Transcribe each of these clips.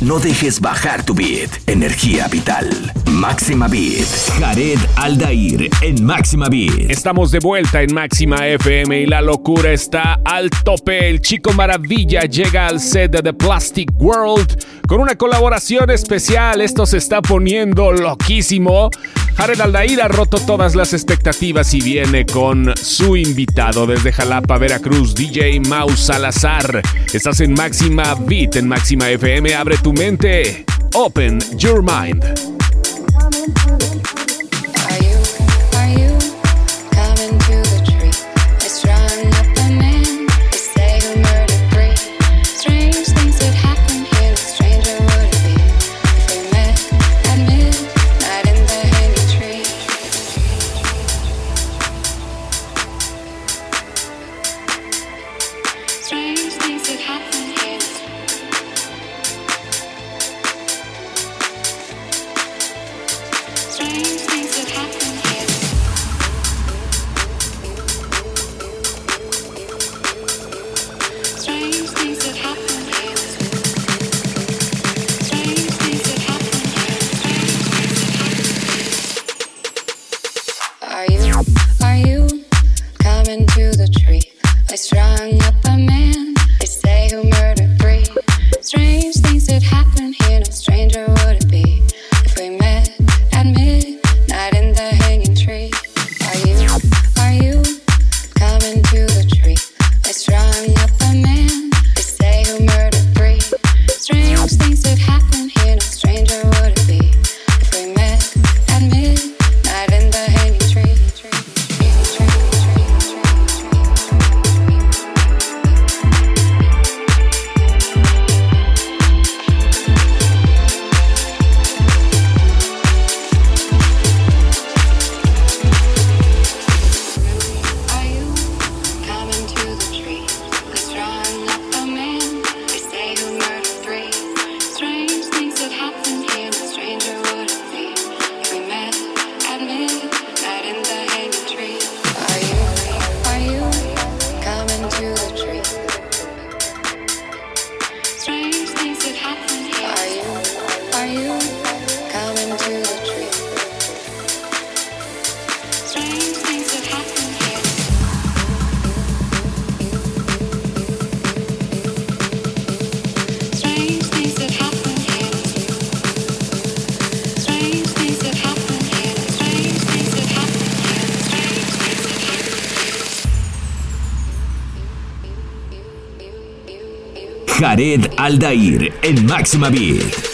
No dejes bajar tu beat. Energía vital. Máxima Beat. Jared Aldair en Máxima Beat. Estamos de vuelta en Máxima FM y la locura está al tope. El chico maravilla llega al set de The Plastic World con una colaboración especial. Esto se está poniendo loquísimo. Jared Aldair ha roto todas las expectativas y viene con su invitado desde Jalapa, Veracruz, DJ Mau Salazar. Estás en Máxima Beat en Máxima FM. Abre tu mente. Open your mind. Jared Aldair en Máxima Beat.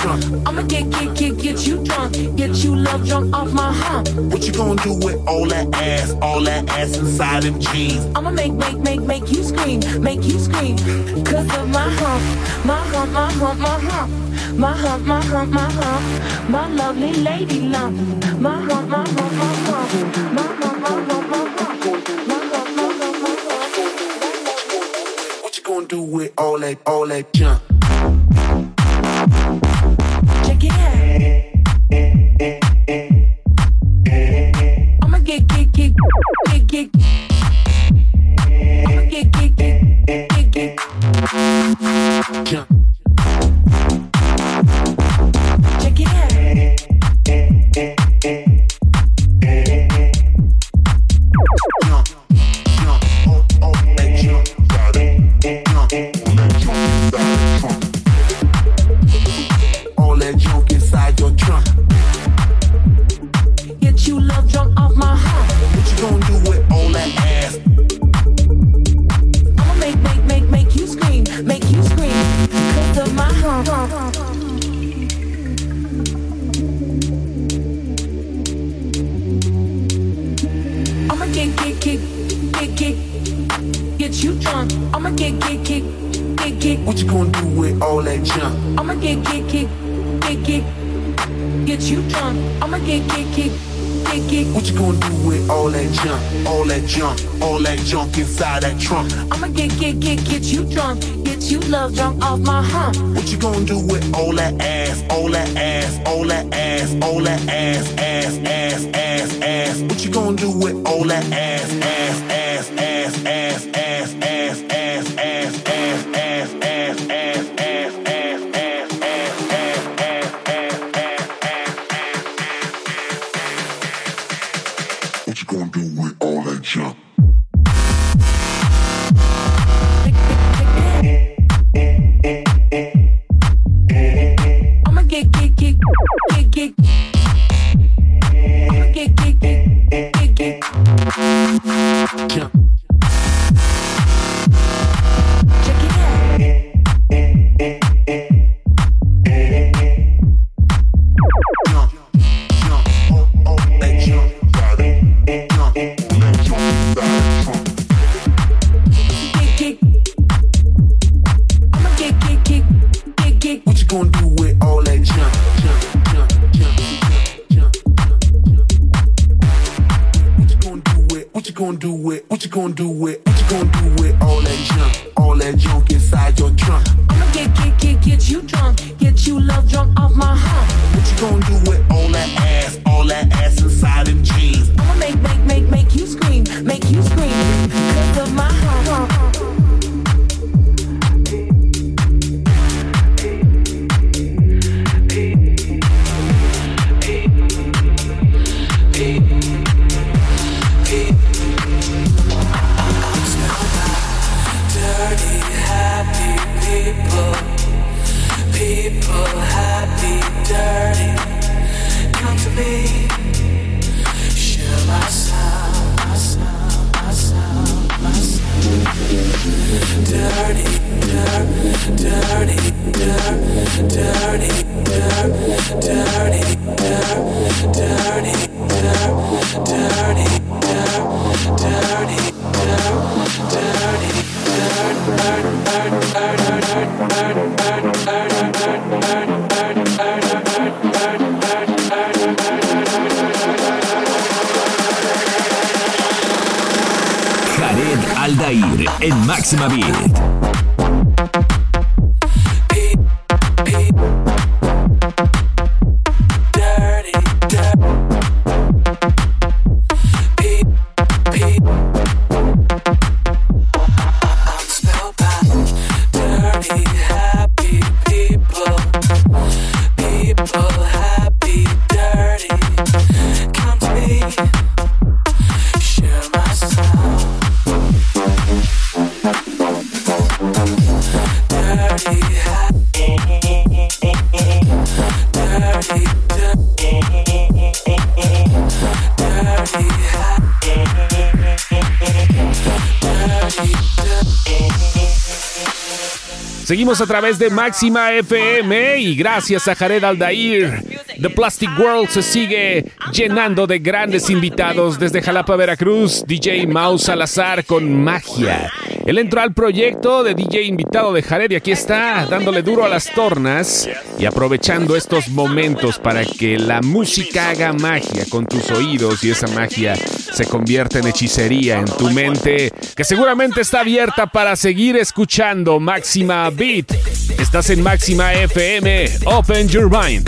trunk. I'ma get, get, get, get you drunk, get you love drunk off my hump. What you gonna do with all that ass? All that ass inside them jeans. I'ma make, make, make, make you scream, make you scream. Cause of my hump, my hump, my hump, my hump. My hump, my hump, my hump. My lovely lady lump. My hump, my hump, my hump. My hump, my hump, my hump. My hump, my hump, my hump. What you gonna do with all that, all that junk? again. Get, get, get, get, you drunk. I'ma get, get, get, get, get. What you gonna do with all that junk? I'ma get, get, get, get, get, get you drunk. I'ma get, get, get, get, get. What you gonna do with all that junk? All that junk, all that junk inside that trunk. I'ma get, get, get, get you drunk, get you love drunk off my hump. What you gonna do with all that ass, all that ass, all that ass, all that ass, ass, ass, ass, ass? What you gonna do with all that ass, ass, ass, kick, kick, kick, kick, kick. kick kick Aldair en Máxima Beat. Seguimos a través de Máxima FM y gracias a Jared Aldair, The Plastic World se sigue llenando de grandes invitados desde Jalapa, Veracruz, DJ Mouse Salazar con magia. Él entró al proyecto de DJ invitado de Jared y aquí está dándole duro a las tornas y aprovechando estos momentos para que la música haga magia con tus oídos y esa magia se convierta en hechicería en tu mente que seguramente está abierta para seguir escuchando Máxima Beat. Estás en Máxima FM. Open your mind.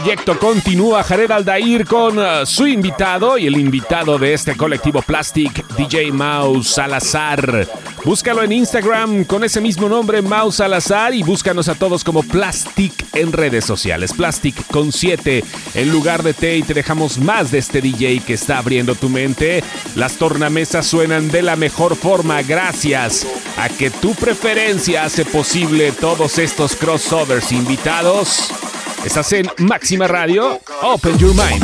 Proyecto continúa. Jared Aldair con uh, su invitado y el invitado de este colectivo Plastic, DJ Mouse Salazar. Búscalo en Instagram con ese mismo nombre, Mouse Salazar, y búscanos a todos como Plastic en redes sociales. Plastic con 7 en lugar de T y te dejamos más de este DJ que está abriendo tu mente. Las tornamesas suenan de la mejor forma gracias a que tu preferencia hace posible todos estos crossovers invitados. Estás en Máxima Radio. Open your mind.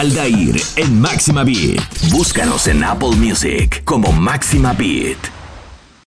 Aldair en Máxima Beat. Búscanos en Apple Music como Máxima Beat.